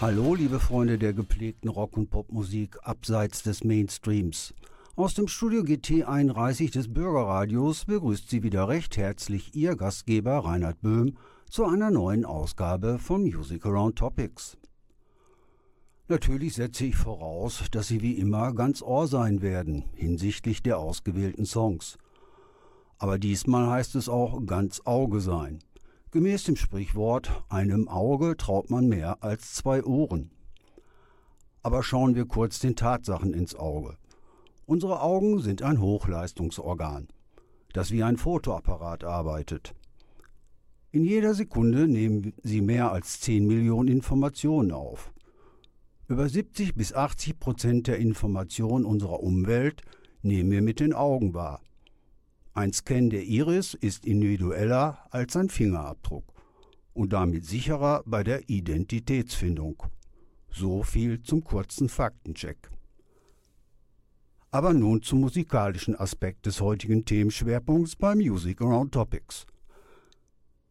Hallo, liebe Freunde der gepflegten Rock- und Popmusik abseits des Mainstreams. Aus dem Studio GT 31 des Bürgerradios begrüßt Sie wieder recht herzlich Ihr Gastgeber Reinhard Böhm zu einer neuen Ausgabe von Music Around Topics. Natürlich setze ich voraus, dass Sie wie immer ganz Ohr sein werden hinsichtlich der ausgewählten Songs. Aber diesmal heißt es auch ganz Auge sein. Gemäß dem Sprichwort, einem Auge traut man mehr als zwei Ohren. Aber schauen wir kurz den Tatsachen ins Auge. Unsere Augen sind ein Hochleistungsorgan, das wie ein Fotoapparat arbeitet. In jeder Sekunde nehmen sie mehr als 10 Millionen Informationen auf. Über 70 bis 80 Prozent der Informationen unserer Umwelt nehmen wir mit den Augen wahr. Ein Scan der Iris ist individueller als ein Fingerabdruck und damit sicherer bei der Identitätsfindung. So viel zum kurzen Faktencheck. Aber nun zum musikalischen Aspekt des heutigen Themenschwerpunkts bei Music Around Topics.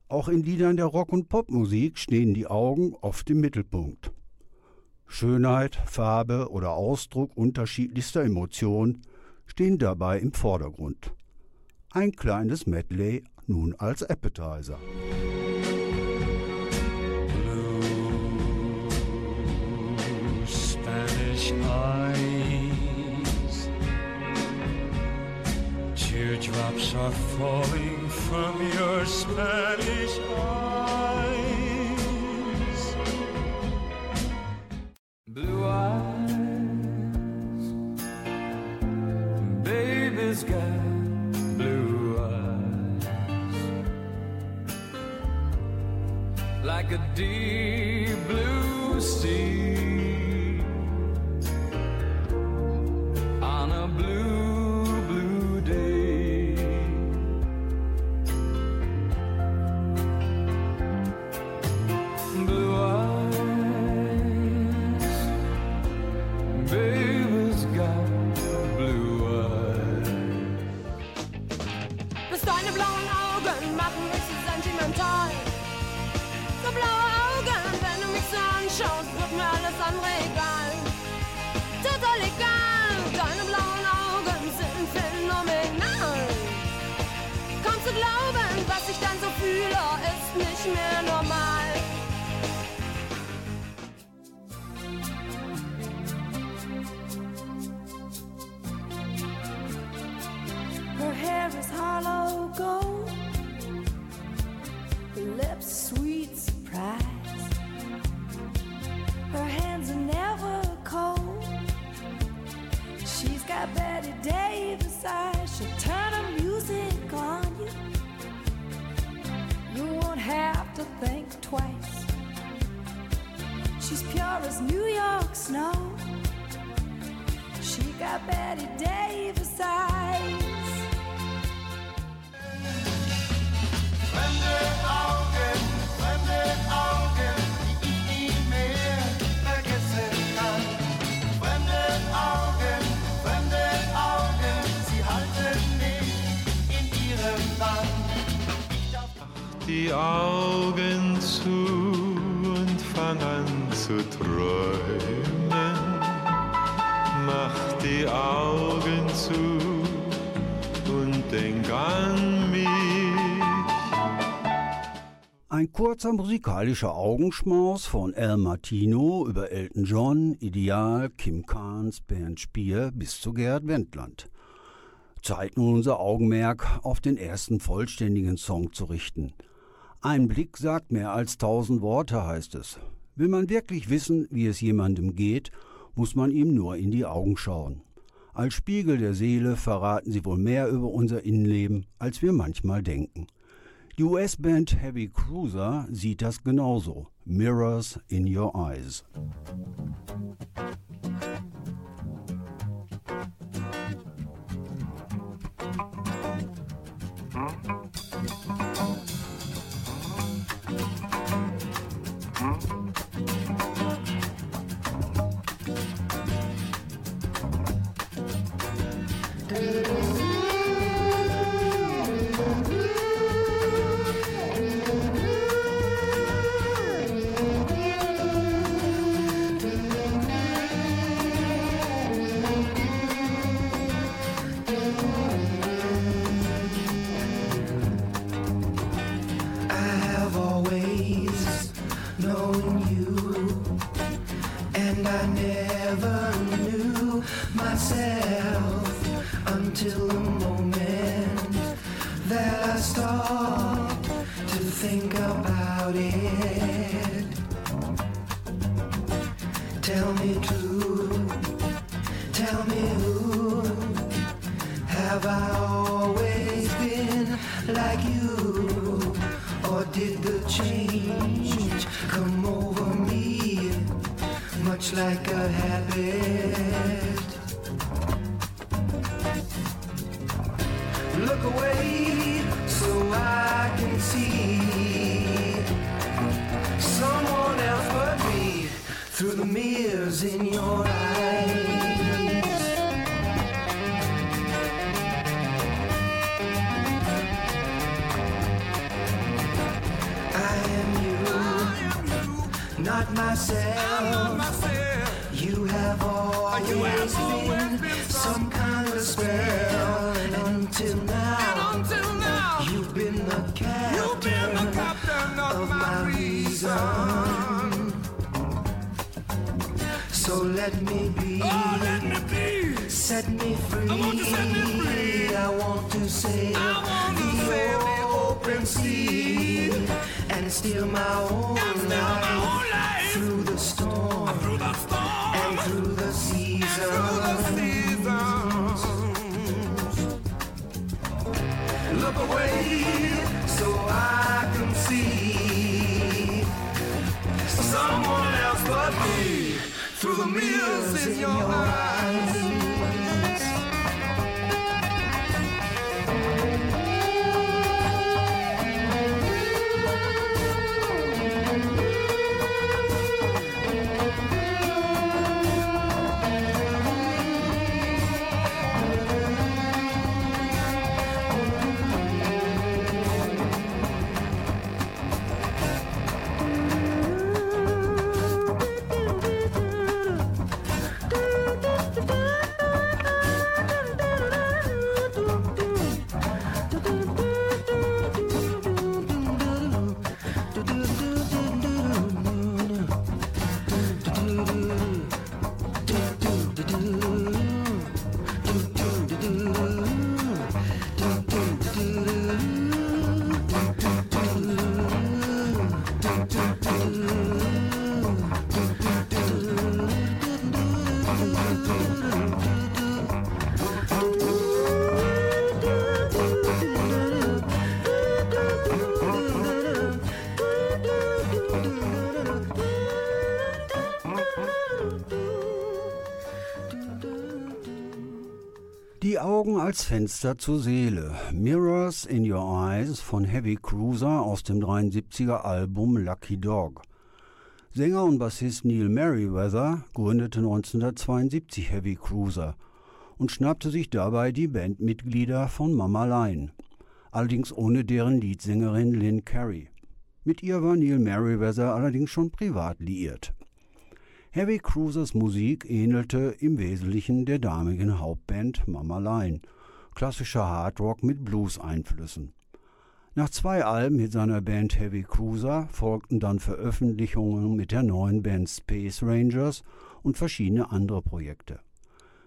Auch in Liedern der Rock- und Popmusik stehen die Augen oft im Mittelpunkt. Schönheit, Farbe oder Ausdruck unterschiedlichster Emotionen stehen dabei im Vordergrund. Ein kleines Medley nun als Appetizer. Eyes. Teardrops are falling from your Spanish eyes. Blue eyes. Like a deep blue sea kurzer musikalischer Augenschmaus von El Martino über Elton John, Ideal, Kim Carnes, Bernd Spier bis zu Gerhard Wendland. Zeit nun unser Augenmerk auf den ersten vollständigen Song zu richten. Ein Blick sagt mehr als tausend Worte, heißt es. Will man wirklich wissen, wie es jemandem geht, muss man ihm nur in die Augen schauen. Als Spiegel der Seele verraten sie wohl mehr über unser Innenleben, als wir manchmal denken. Die US-Band Heavy Cruiser sieht das genauso. Mirrors in Your Eyes. Like a habit? Look away so I can see someone else but me through the mirrors in your eyes. I am you, not myself. You have always been some kind of spell, and until now, you've been the captain of my reason. So let me be. Set me free. I want to sail the open sea and steal my own life through the storm and through the seasons. Through the mirrors in your eyes. Die Augen als Fenster zur Seele. Mirrors in Your Eyes von Heavy Cruiser aus dem 73er Album Lucky Dog. Sänger und Bassist Neil Merriweather gründete 1972 Heavy Cruiser und schnappte sich dabei die Bandmitglieder von Mama Line, allerdings ohne deren Leadsängerin Lynn Carey. Mit ihr war Neil Merriweather allerdings schon privat liiert. Heavy Cruisers Musik ähnelte im Wesentlichen der damaligen Hauptband Mama Line, klassischer Hardrock mit Blues-Einflüssen. Nach zwei Alben mit seiner Band Heavy Cruiser folgten dann Veröffentlichungen mit der neuen Band Space Rangers und verschiedene andere Projekte.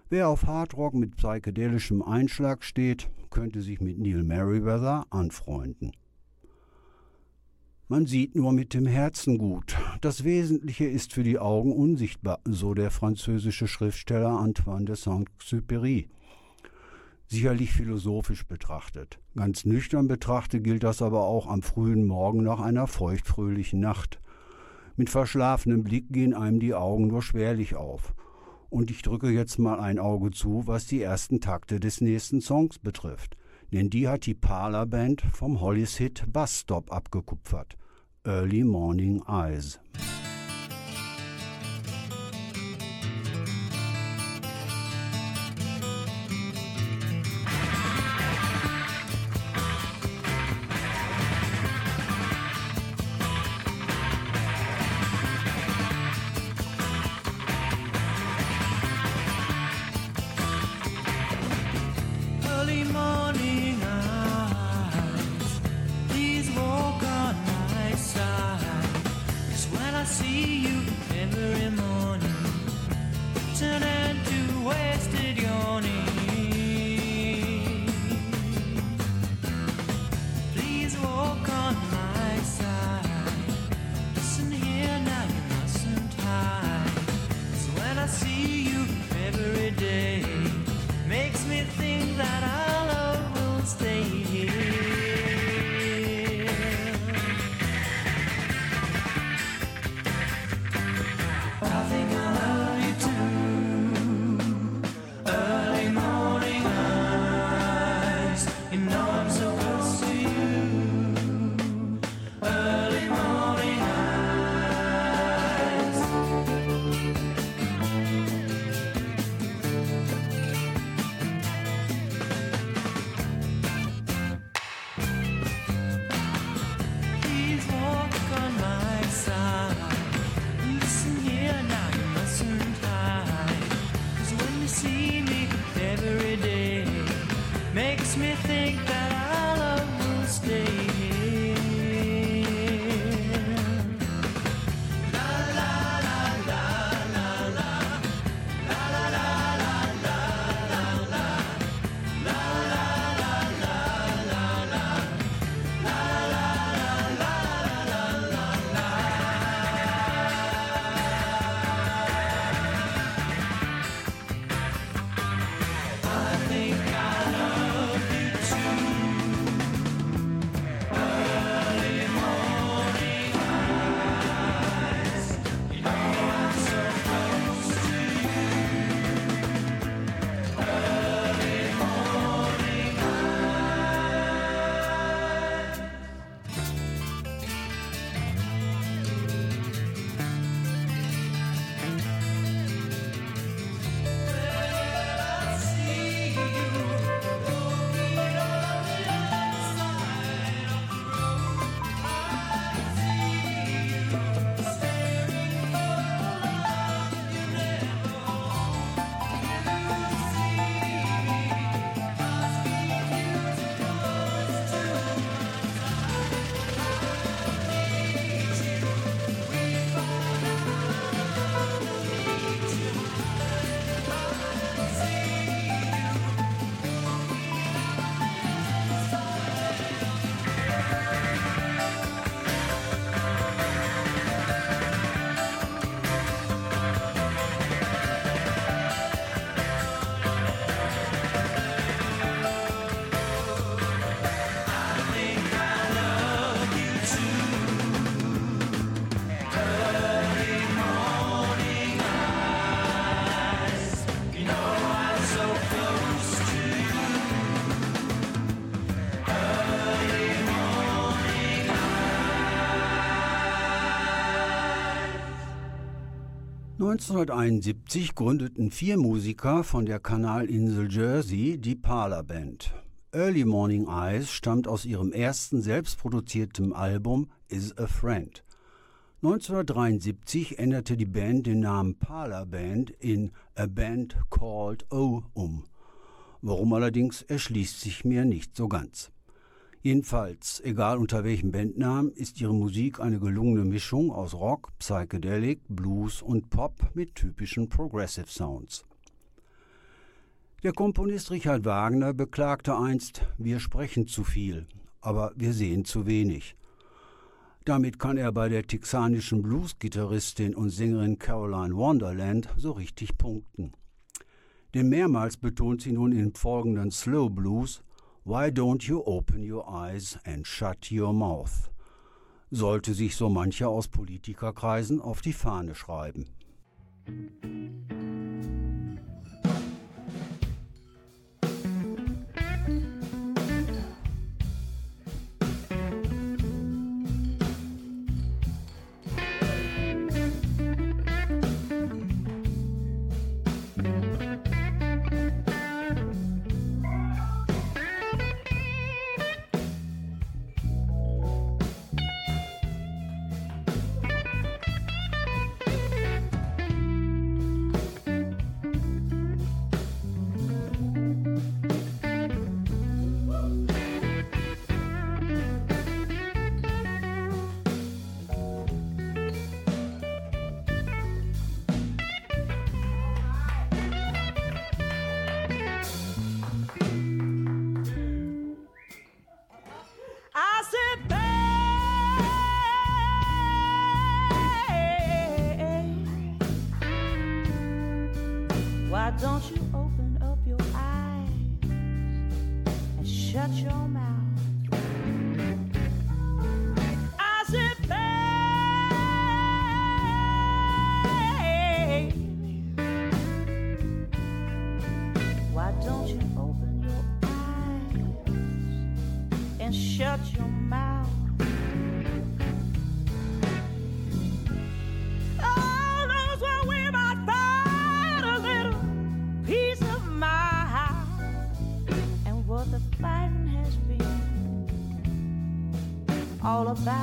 Wer auf Hardrock mit psychedelischem Einschlag steht, könnte sich mit Neil Merriweather anfreunden. Man sieht nur mit dem Herzen gut. Das Wesentliche ist für die Augen unsichtbar, so der französische Schriftsteller Antoine de Saint-Exupéry. Sicherlich philosophisch betrachtet. Ganz nüchtern betrachtet gilt das aber auch am frühen Morgen nach einer feuchtfröhlichen Nacht. Mit verschlafenem Blick gehen einem die Augen nur schwerlich auf. Und ich drücke jetzt mal ein Auge zu, was die ersten Takte des nächsten Songs betrifft. Denn die hat die Parler Band vom Hollis Hit Bus Stop abgekupfert. Early Morning Eyes. 1971 gründeten vier Musiker von der Kanalinsel Jersey die Parlor Band. Early Morning Eyes stammt aus ihrem ersten selbstproduzierten Album Is a Friend. 1973 änderte die Band den Namen Parlor Band in A Band Called O um. Warum allerdings erschließt sich mir nicht so ganz. Jedenfalls, egal unter welchem Bandnamen, ist ihre Musik eine gelungene Mischung aus Rock, Psychedelic, Blues und Pop mit typischen Progressive Sounds. Der Komponist Richard Wagner beklagte einst, wir sprechen zu viel, aber wir sehen zu wenig. Damit kann er bei der texanischen Blues-Gitarristin und Sängerin Caroline Wonderland so richtig punkten. Denn mehrmals betont sie nun im folgenden Slow Blues Why don't you open your eyes and shut your mouth? Sollte sich so mancher aus Politikerkreisen auf die Fahne schreiben. About.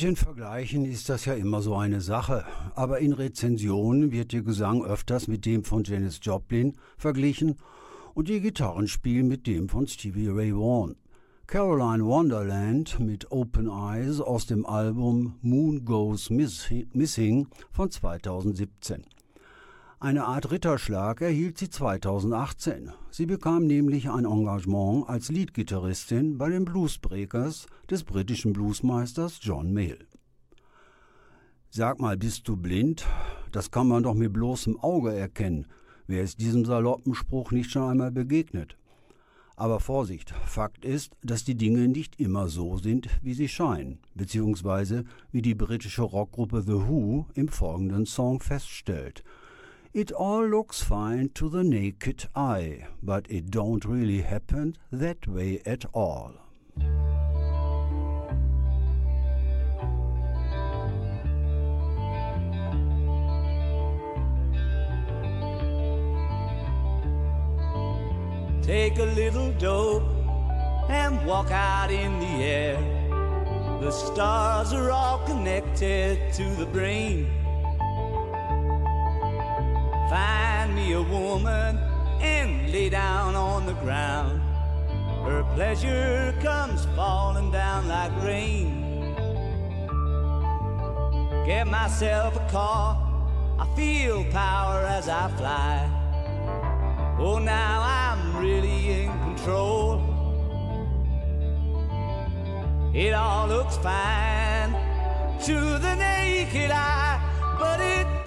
Mit den Vergleichen ist das ja immer so eine Sache, aber in Rezensionen wird der Gesang öfters mit dem von Janis Joplin verglichen und die Gitarrenspiel mit dem von Stevie Ray Vaughan. Caroline Wonderland mit Open Eyes aus dem Album Moon Goes Missi- Missing von 2017. Eine Art Ritterschlag erhielt sie 2018. Sie bekam nämlich ein Engagement als Leadgitarristin bei den Bluesbreakers des britischen Bluesmeisters John Mayall. Sag mal, bist du blind? Das kann man doch mit bloßem Auge erkennen. Wer ist diesem saloppen Spruch nicht schon einmal begegnet? Aber Vorsicht, Fakt ist, dass die Dinge nicht immer so sind, wie sie scheinen, beziehungsweise wie die britische Rockgruppe The Who im folgenden Song feststellt. It all looks fine to the naked eye, but it don't really happen that way at all. Take a little dope and walk out in the air. The stars are all connected to the brain. Find me a woman and lay down on the ground. Her pleasure comes falling down like rain. Get myself a car, I feel power as I fly. Oh, now I'm really in control. It all looks fine to the naked eye, but it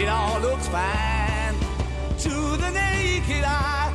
It all looks fine to the naked eye.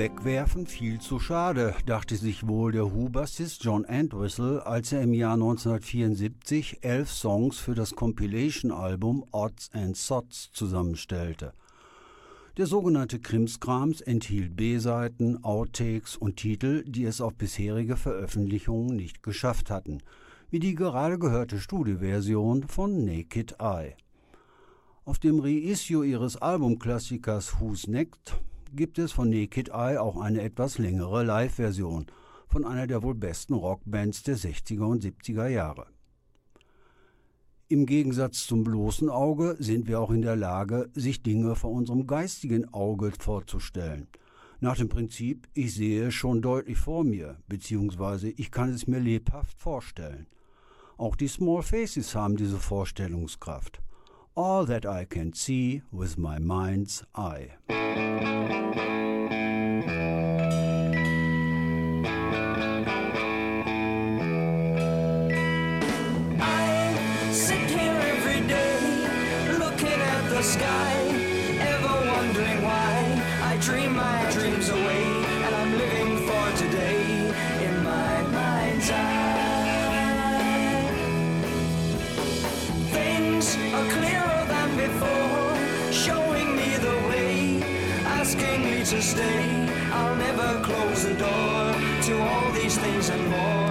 Wegwerfen viel zu schade, dachte sich wohl der Who-Bassist John Entwistle, als er im Jahr 1974 elf Songs für das Compilation-Album Odds and Sods zusammenstellte. Der sogenannte Krimskrams enthielt B-Seiten, Outtakes und Titel, die es auf bisherige Veröffentlichungen nicht geschafft hatten, wie die gerade gehörte Studioversion von Naked Eye. Auf dem Reissue ihres Albumklassikers Who's Next gibt es von Naked Eye auch eine etwas längere Live-Version von einer der wohl besten Rockbands der 60er und 70er Jahre. Im Gegensatz zum bloßen Auge sind wir auch in der Lage, sich Dinge vor unserem geistigen Auge vorzustellen. Nach dem Prinzip, ich sehe es schon deutlich vor mir, beziehungsweise ich kann es mir lebhaft vorstellen. Auch die Small Faces haben diese Vorstellungskraft. All that I can see with my mind's eye. I sit here every day, looking at the sky, to stay. I'll never close the door to all these things and more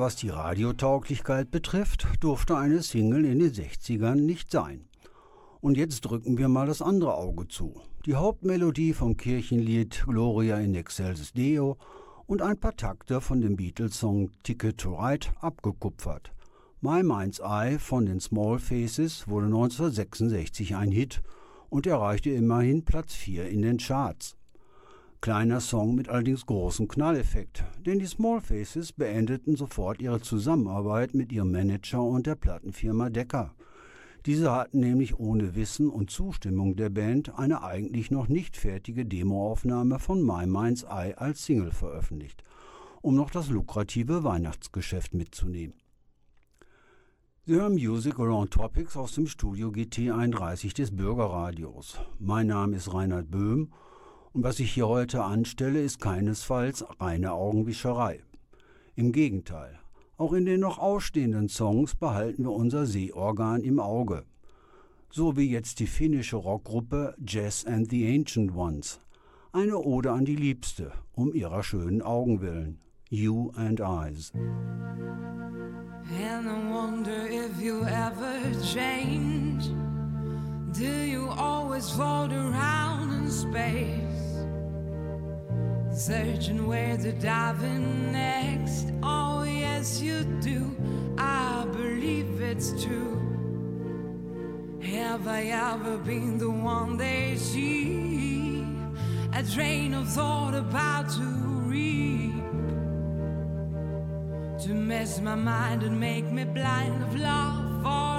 was die Radiotauglichkeit betrifft, durfte eine Single in den 60ern nicht sein. Und jetzt drücken wir mal das andere Auge zu. Die Hauptmelodie vom Kirchenlied Gloria in Excelsis Deo und ein paar Takte von dem Beatles-Song Ticket to Ride abgekupfert. My Mind's Eye von den Small Faces wurde 1966 ein Hit und erreichte immerhin Platz 4 in den Charts. Kleiner Song mit allerdings großem Knalleffekt, denn die Small Faces beendeten sofort ihre Zusammenarbeit mit ihrem Manager und der Plattenfirma Decca. Diese hatten nämlich ohne Wissen und Zustimmung der Band eine eigentlich noch nicht fertige Demoaufnahme von My Mind's Eye als Single veröffentlicht, um noch das lukrative Weihnachtsgeschäft mitzunehmen. Sie hören Music Around Topics aus dem Studio GT31 des Bürgerradios. Mein Name ist Reinhard Böhm und was ich hier heute anstelle, ist keinesfalls reine Augenwischerei. Im Gegenteil, auch in den noch ausstehenden Songs behalten wir unser Sehorgan im Auge. So wie jetzt die finnische Rockgruppe Jazz and the Ancient Ones. Eine Ode an die Liebste, um ihrer schönen Augen willen. You and Eyes. And I wonder if you ever change. Do you always float around in space? Searching where to dive in next. Oh, yes, you do. I believe it's true. Have I ever been the one they see? A train of thought about to reap to mess my mind and make me blind of love oh,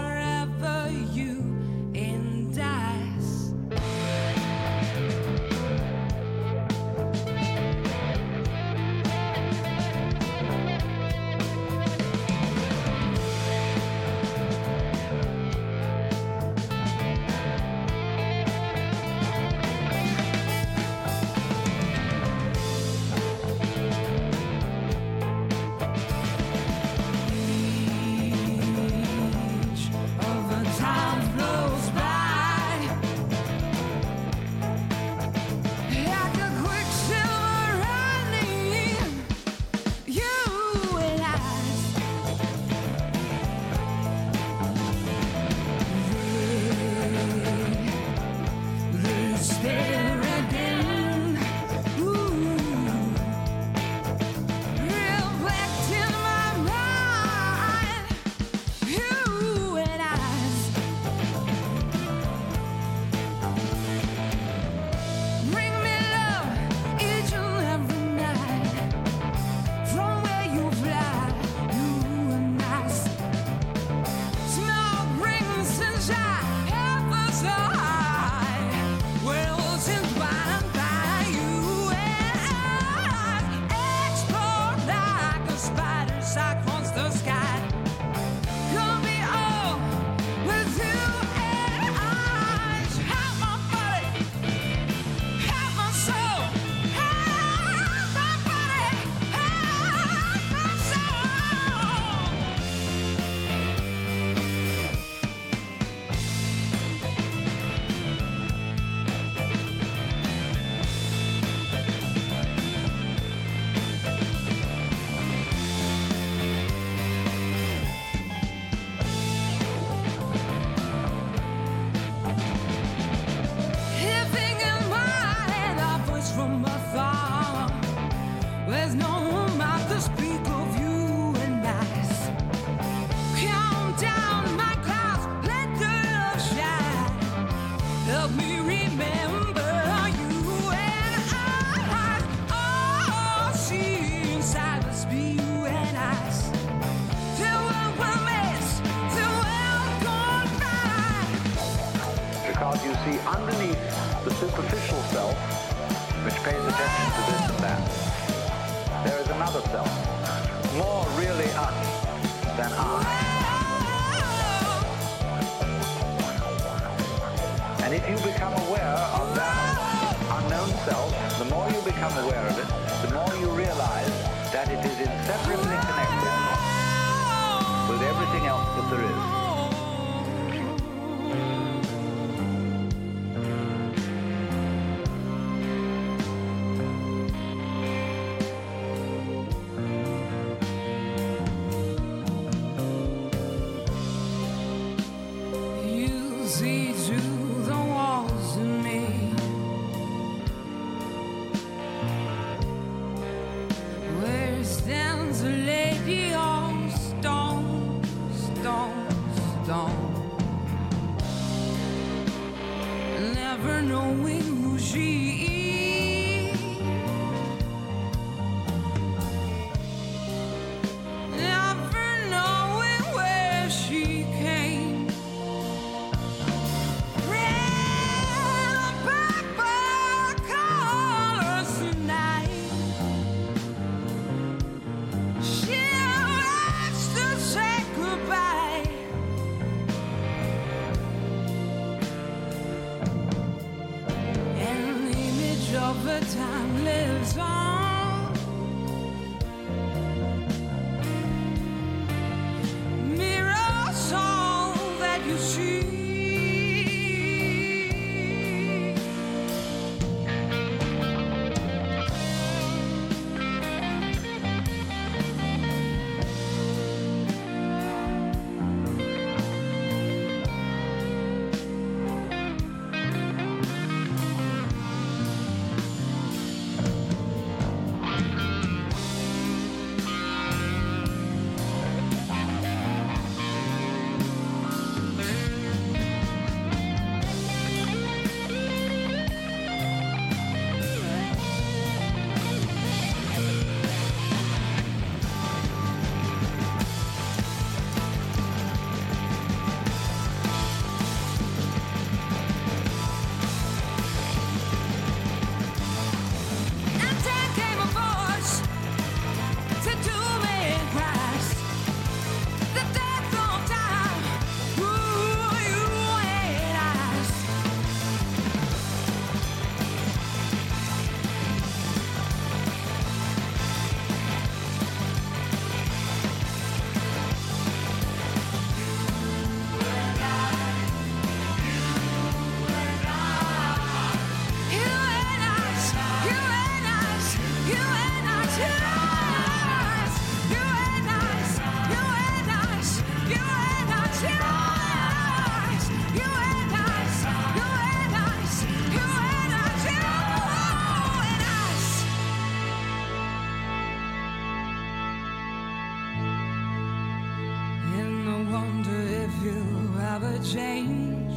change.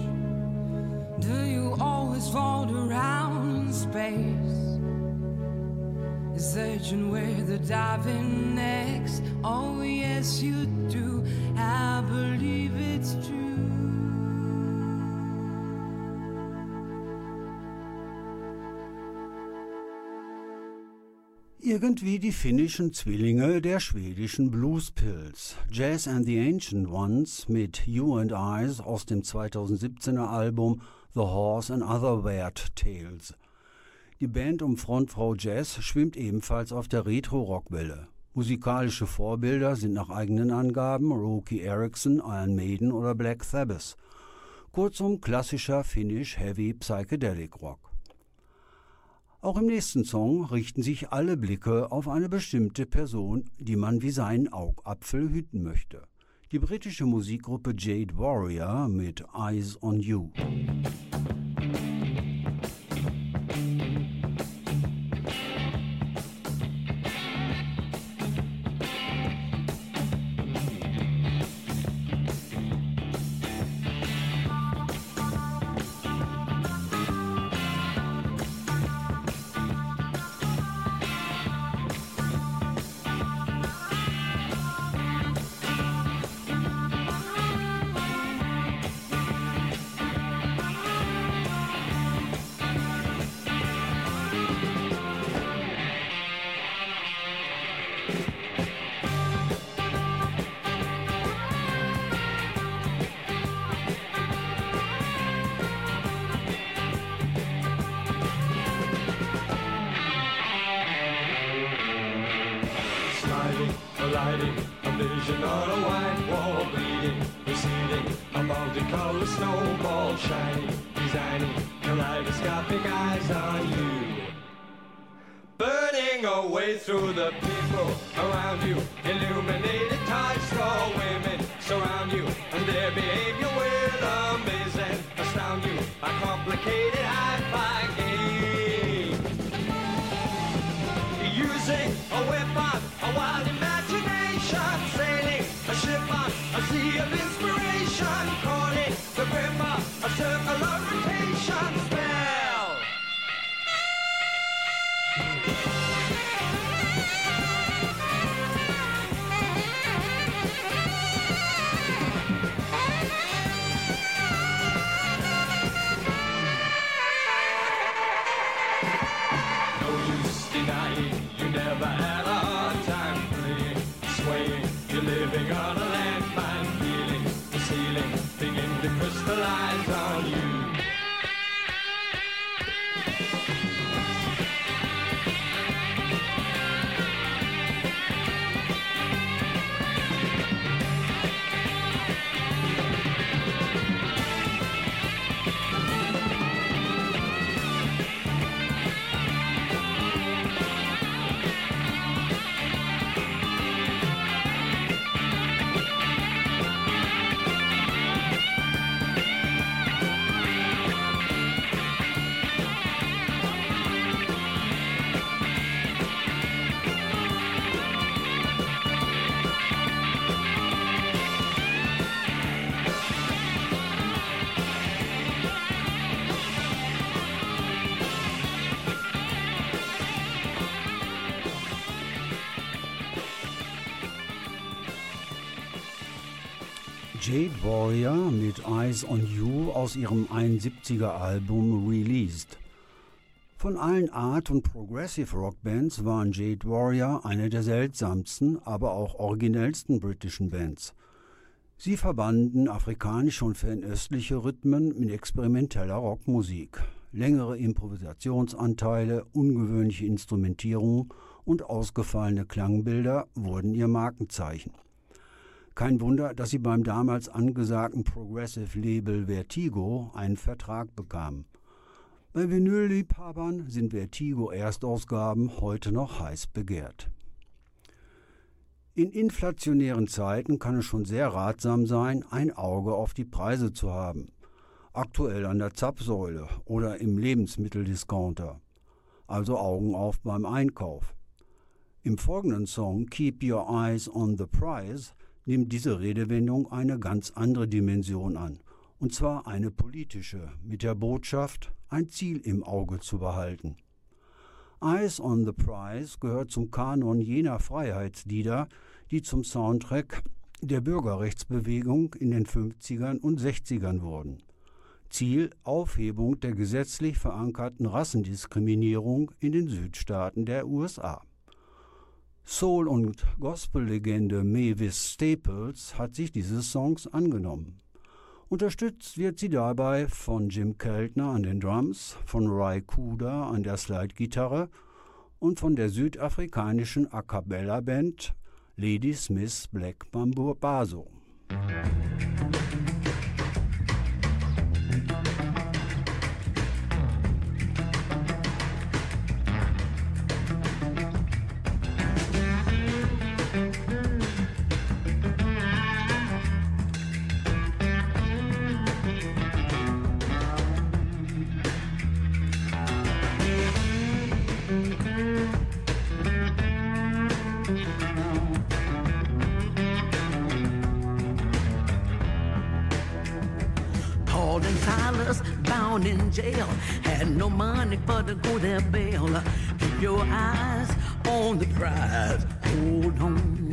Do you always fall around in space? Searching where the diving next. Oh, yes, you do. I believe it's true. Irgendwie die finnischen Zwillinge der schwedischen Bluespills. Jazz and the Ancient Ones mit You and Eyes aus dem 2017er Album The Horse and Other Weird Tales. Die Band um Frontfrau Jazz schwimmt ebenfalls auf der Retro-Rockwelle. Musikalische Vorbilder sind nach eigenen Angaben Roky Erickson, Iron Maiden oder Black Sabbath. Kurzum klassischer finnisch Heavy Psychedelic Rock. Auch im nächsten Song richten sich alle Blicke auf eine bestimmte Person, die man wie seinen Augapfel hüten möchte. Die britische Musikgruppe Jade Warrior mit Eyes on You. Kaleidoscopic eyes on you. Burning away through the people around you, illuminated tight straw women surround you, and their behavior will amaze and astound you. A complicated Jade Warrior mit Eyes on You aus ihrem 71er Album released. Von allen Art- und Progressive Rock Bands waren Jade Warrior eine der seltsamsten, aber auch originellsten britischen Bands. Sie verbanden afrikanische und fernöstliche Rhythmen mit experimenteller Rockmusik. Längere Improvisationsanteile, ungewöhnliche Instrumentierung und ausgefallene Klangbilder wurden ihr Markenzeichen. Kein Wunder, dass sie beim damals angesagten Progressive-Label Vertigo einen Vertrag bekamen. Bei Vinylliebhabern sind Vertigo-Erstausgaben heute noch heiß begehrt. In inflationären Zeiten kann es schon sehr ratsam sein, ein Auge auf die Preise zu haben. Aktuell an der Zapfsäule oder im Lebensmitteldiscounter. Also Augen auf beim Einkauf. Im folgenden Song Keep Your Eyes on the Prize nimmt diese Redewendung eine ganz andere Dimension an, und zwar eine politische, mit der Botschaft, ein Ziel im Auge zu behalten. Eyes on the Prize gehört zum Kanon jener Freiheitslieder, die zum Soundtrack der Bürgerrechtsbewegung in den 50ern und 60ern wurden. Ziel Aufhebung der gesetzlich verankerten Rassendiskriminierung in den Südstaaten der USA. Soul- und Gospellegende Mavis Staples hat sich dieses Songs angenommen. Unterstützt wird sie dabei von Jim Keltner an den Drums, von Ry Kuda an der Slidegitarre und von der südafrikanischen A Cappella Band Lady Smith Black Bamboo Baso. Bound in jail had no money for to go their bail. Keep your eyes on the prize. Hold on.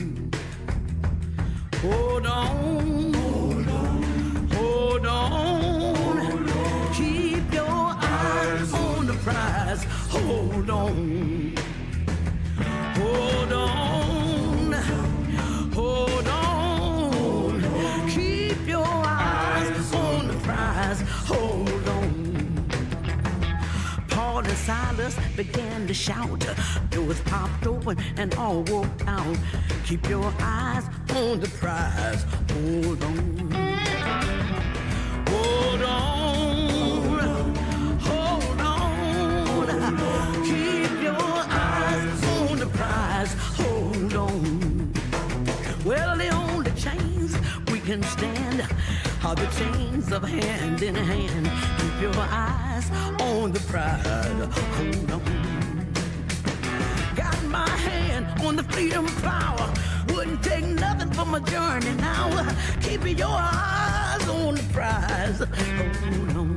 Began to shout. Doors popped open and all walked out. Keep your eyes on the prize. Hold on. Hold on. Hold on. Keep your eyes on the prize. Hold on. Well, the only chains we can stand are the chains of hand in hand. Keep your eyes on the prize. Hold on. Got my hand on the freedom power. Wouldn't take nothing for my journey now. Keep your eyes on the prize. Oh, Hold on.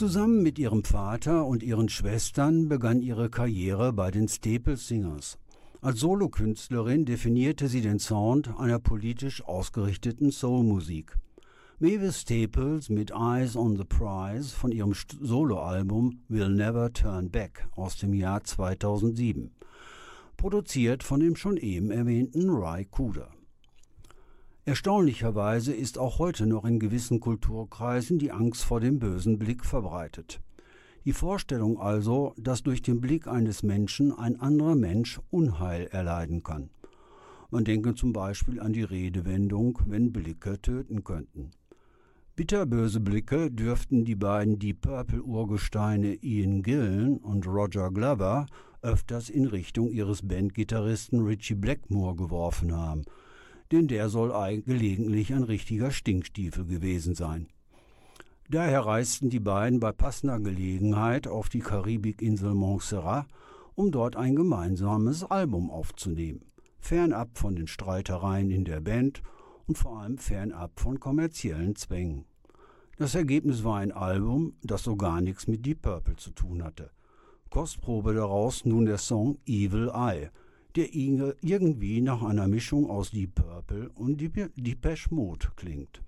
Zusammen mit ihrem Vater und ihren Schwestern begann ihre Karriere bei den Staple Singers. Als Solokünstlerin definierte sie den Sound einer politisch ausgerichteten Soulmusik. Mavis Staples mit Eyes on the Prize von ihrem Soloalbum Will Never Turn Back aus dem Jahr 2007, produziert von dem schon eben erwähnten Ry Cooder. Erstaunlicherweise ist auch heute noch in gewissen Kulturkreisen die Angst vor dem bösen Blick verbreitet. Die Vorstellung also, dass durch den Blick eines Menschen ein anderer Mensch Unheil erleiden kann. Man denke zum Beispiel an die Redewendung, wenn Blicke töten könnten. Bitterböse Blicke dürften die beiden Deep Purple Urgesteine Ian Gillan und Roger Glover öfters in Richtung ihres Bandgitarristen Richie Blackmore geworfen haben, denn der soll gelegentlich ein richtiger Stinkstiefel gewesen sein. Daher reisten die beiden bei passender Gelegenheit auf die Karibikinsel Montserrat, um dort ein gemeinsames Album aufzunehmen, fernab von den Streitereien in der Band und vor allem fernab von kommerziellen Zwängen. Das Ergebnis war ein Album, das so gar nichts mit Deep Purple zu tun hatte. Kostprobe daraus nun der Song Evil Eye, der inge- irgendwie nach einer Mischung aus Deep Purple und Depeche Mode klingt.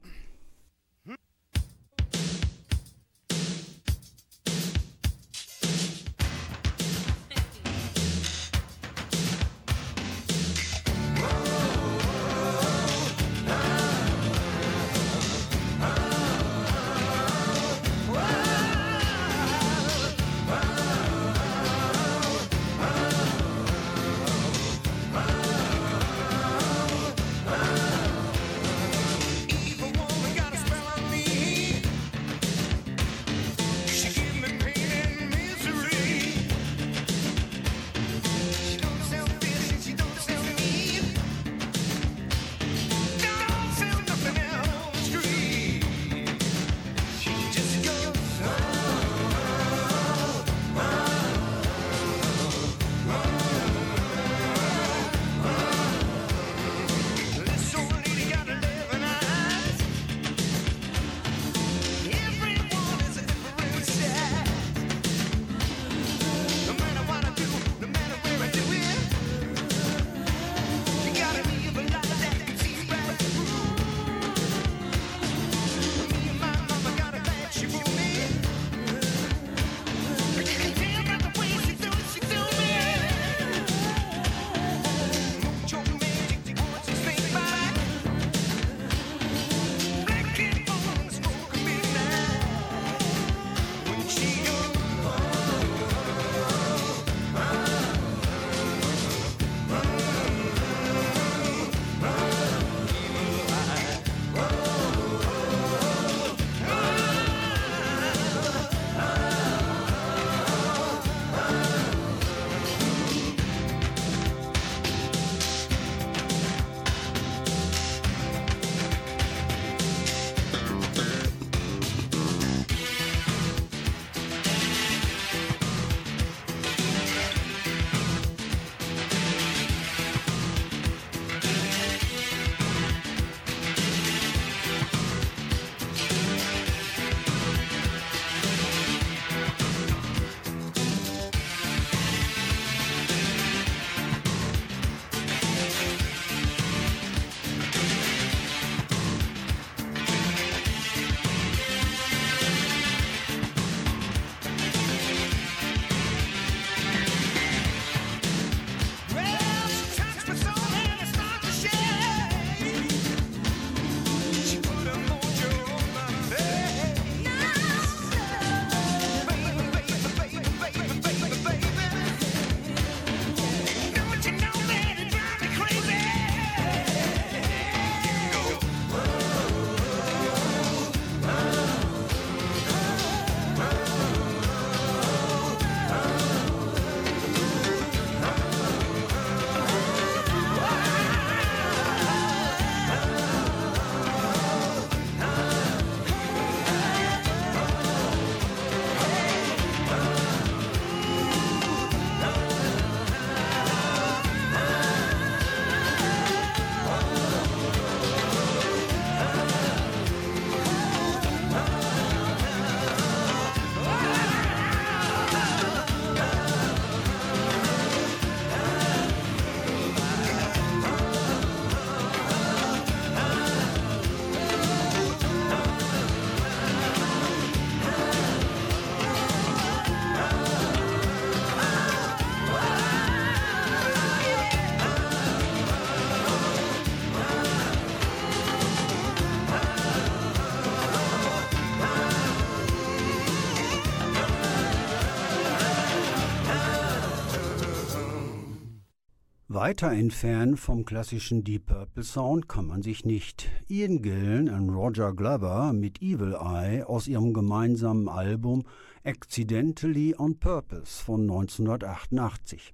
Weiter entfernen vom klassischen Deep Purple Sound kann man sich nicht. Ian Gillan und Roger Glover mit Evil Eye aus ihrem gemeinsamen Album Accidentally on Purpose von 1988.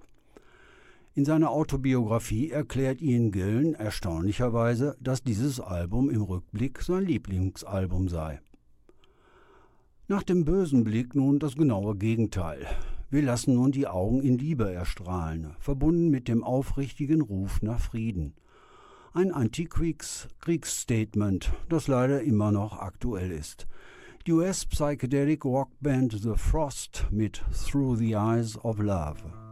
In seiner Autobiografie erklärt Ian Gillan erstaunlicherweise, dass dieses Album im Rückblick sein Lieblingsalbum sei. Nach dem bösen Blick nun das genaue Gegenteil. Wir lassen nun die Augen in Liebe erstrahlen, verbunden mit dem aufrichtigen Ruf nach Frieden. Ein Antikriegsstatement, das leider immer noch aktuell ist. Die US-Psychedelic Rockband The Frost mit Through the Eyes of Love.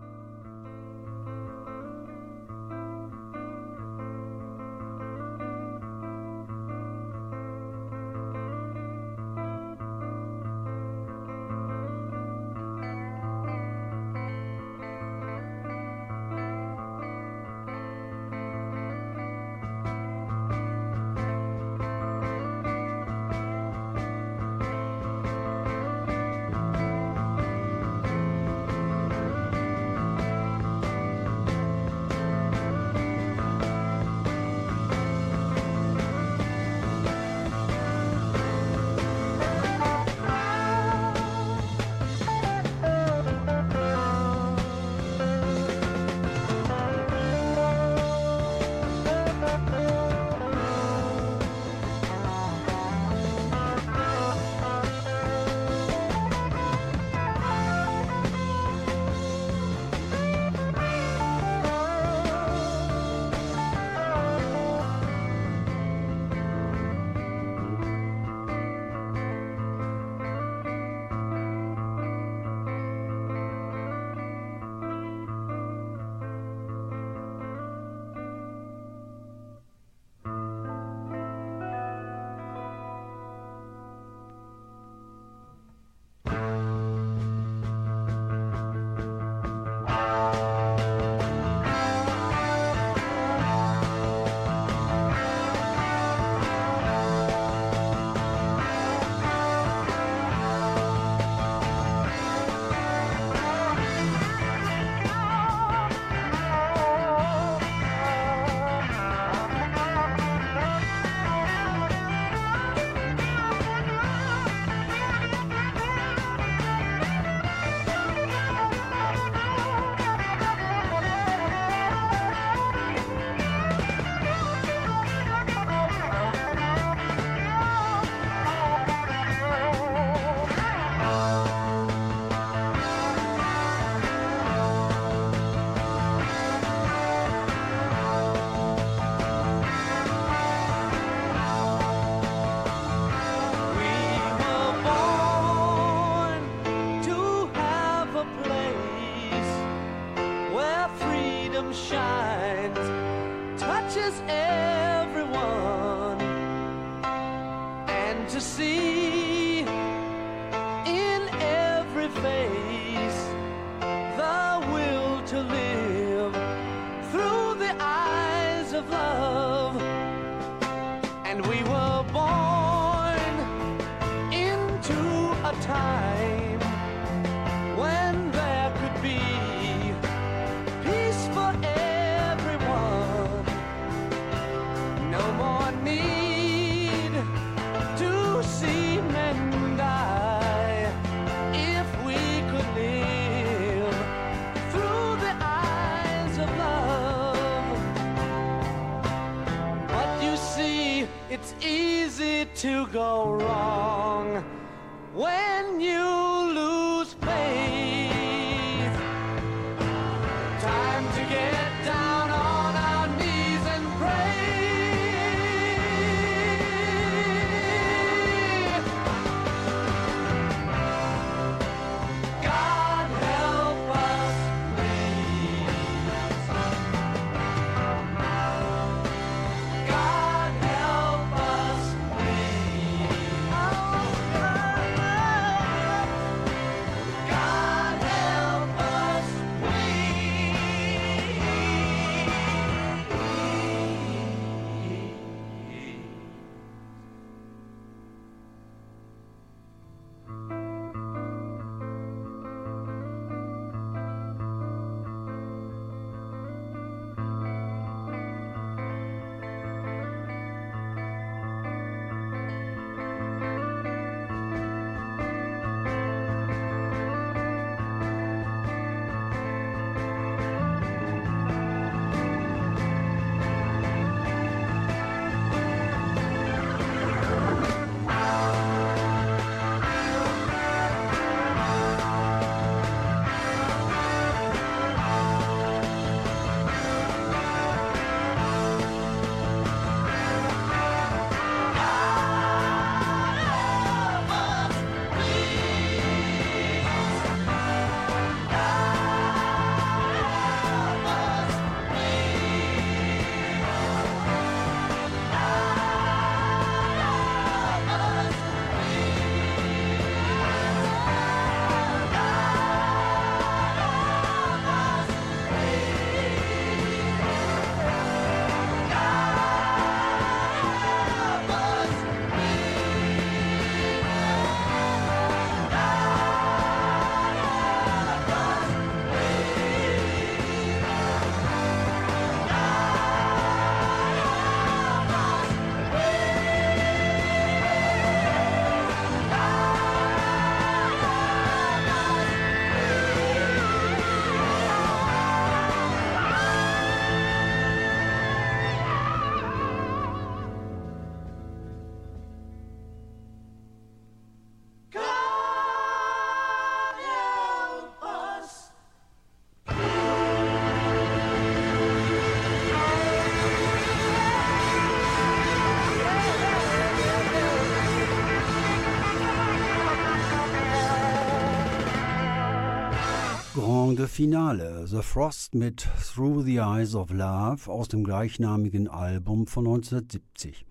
Finale, The Frost mit Through the Eyes of Love aus dem gleichnamigen Album von 1970.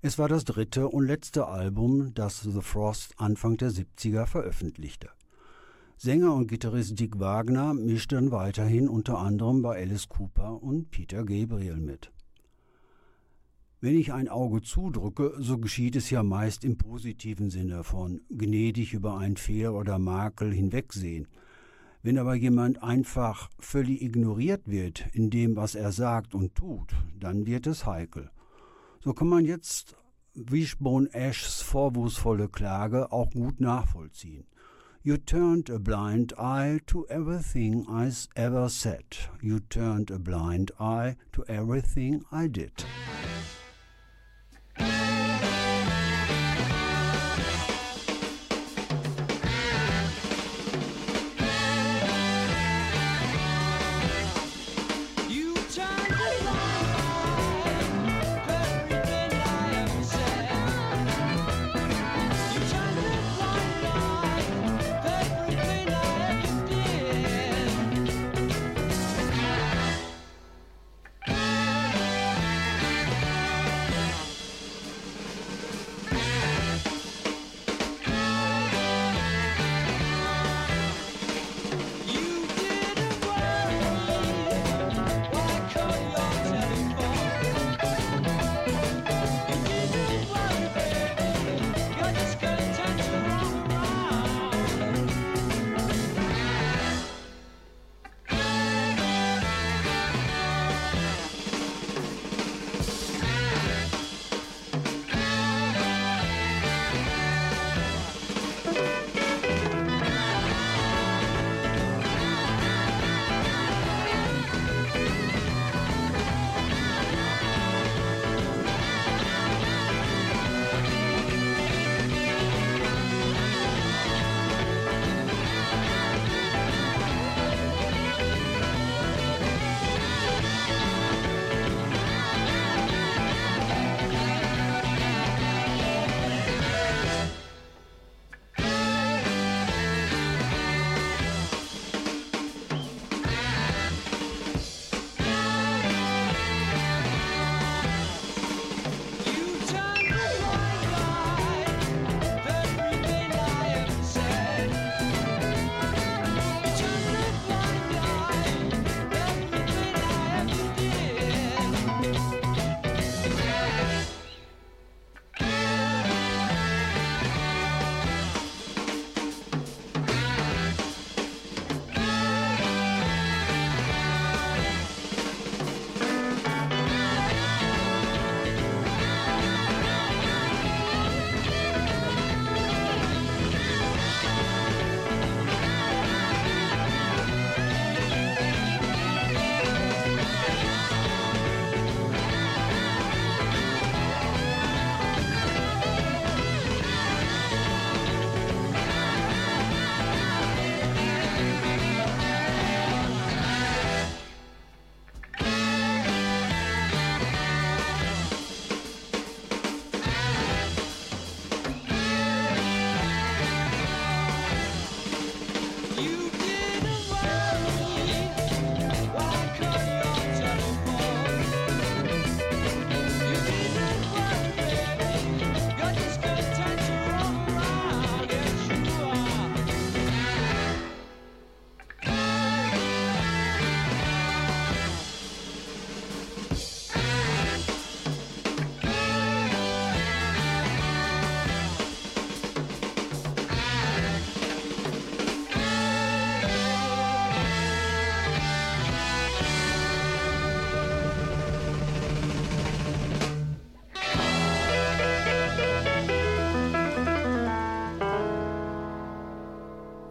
Es war das dritte und letzte Album, das The Frost Anfang der 70er veröffentlichte. Sänger und Gitarrist Dick Wagner mischte dann weiterhin unter anderem bei Alice Cooper und Peter Gabriel mit. Wenn ich ein Auge zudrücke, so geschieht es ja meist im positiven Sinne von gnädig über einen Fehler oder Makel hinwegsehen. Wenn aber jemand einfach völlig ignoriert wird in dem, was er sagt und tut, dann wird es heikel. So kann man jetzt Wishbone Ashs vorwurfsvolle Klage auch gut nachvollziehen. You turned a blind eye to everything I ever said. You turned a blind eye to everything I did.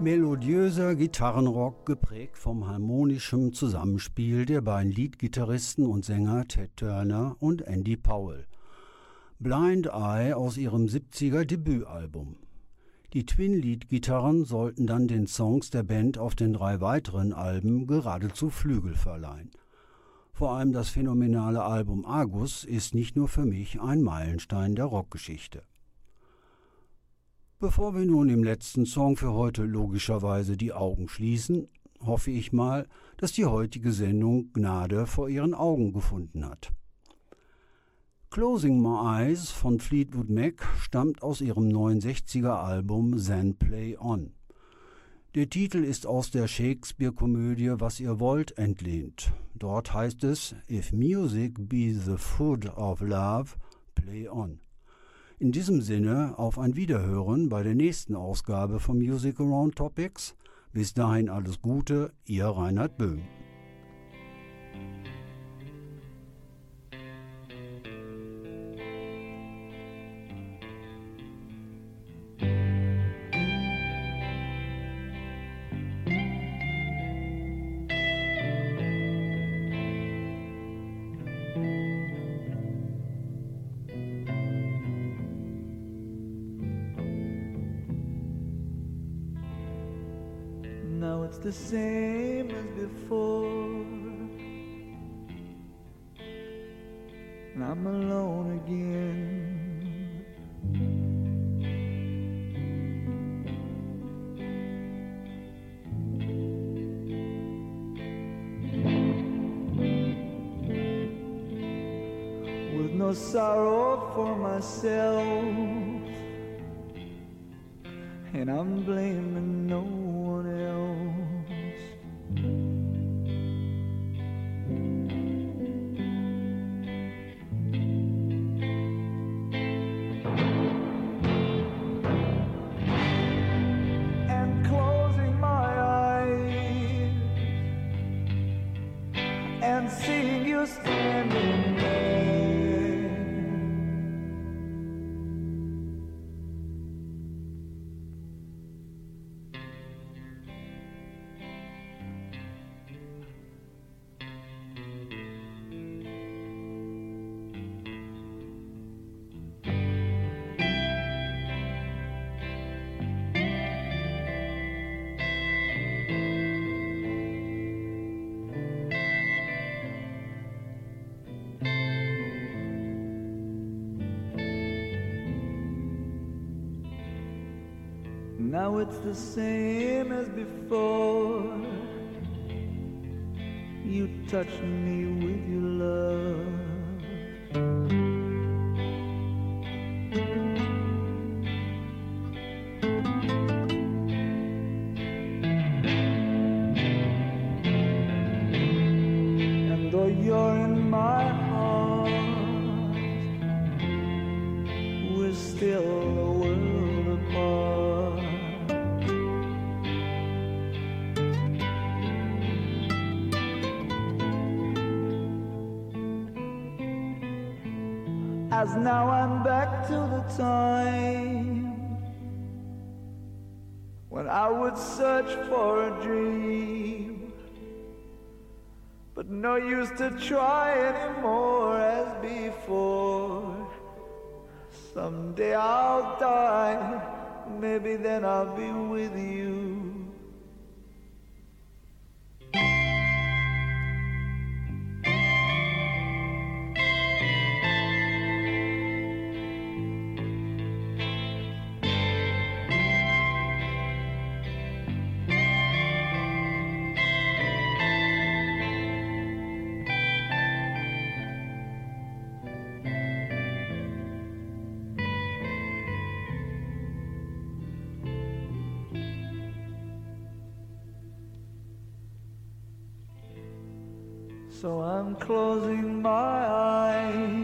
Melodiöser Gitarrenrock geprägt vom harmonischen Zusammenspiel der beiden Leadgitarristen und Sänger Ted Turner und Andy Powell. Blind Eye aus ihrem 70er Debütalbum. Die Twin-Lead-Gitarren sollten dann den Songs der Band auf den drei weiteren Alben geradezu Flügel verleihen. Vor allem das phänomenale Album Argus ist nicht nur für mich ein Meilenstein der Rockgeschichte. Bevor wir nun im letzten Song für heute logischerweise die Augen schließen, hoffe ich mal, dass die heutige Sendung Gnade vor ihren Augen gefunden hat. Closing My Eyes von Fleetwood Mac stammt aus ihrem 69er Album Then Play On. Der Titel ist aus der Shakespeare-Komödie Was ihr wollt entlehnt. Dort heißt es If music be the food of love, play on. In diesem Sinne auf ein Wiederhören bei der nächsten Ausgabe von Music Around Topics. Bis dahin alles Gute, ihr Reinhard Böhm. Now it's the same as before. And I'm alone again. With no sorrow for myself. And I'm blaming no it's the same as before. You touch me when I would search for a dream, but no use to try anymore as before. Someday I'll die, maybe then I'll be with you. Closing my eyes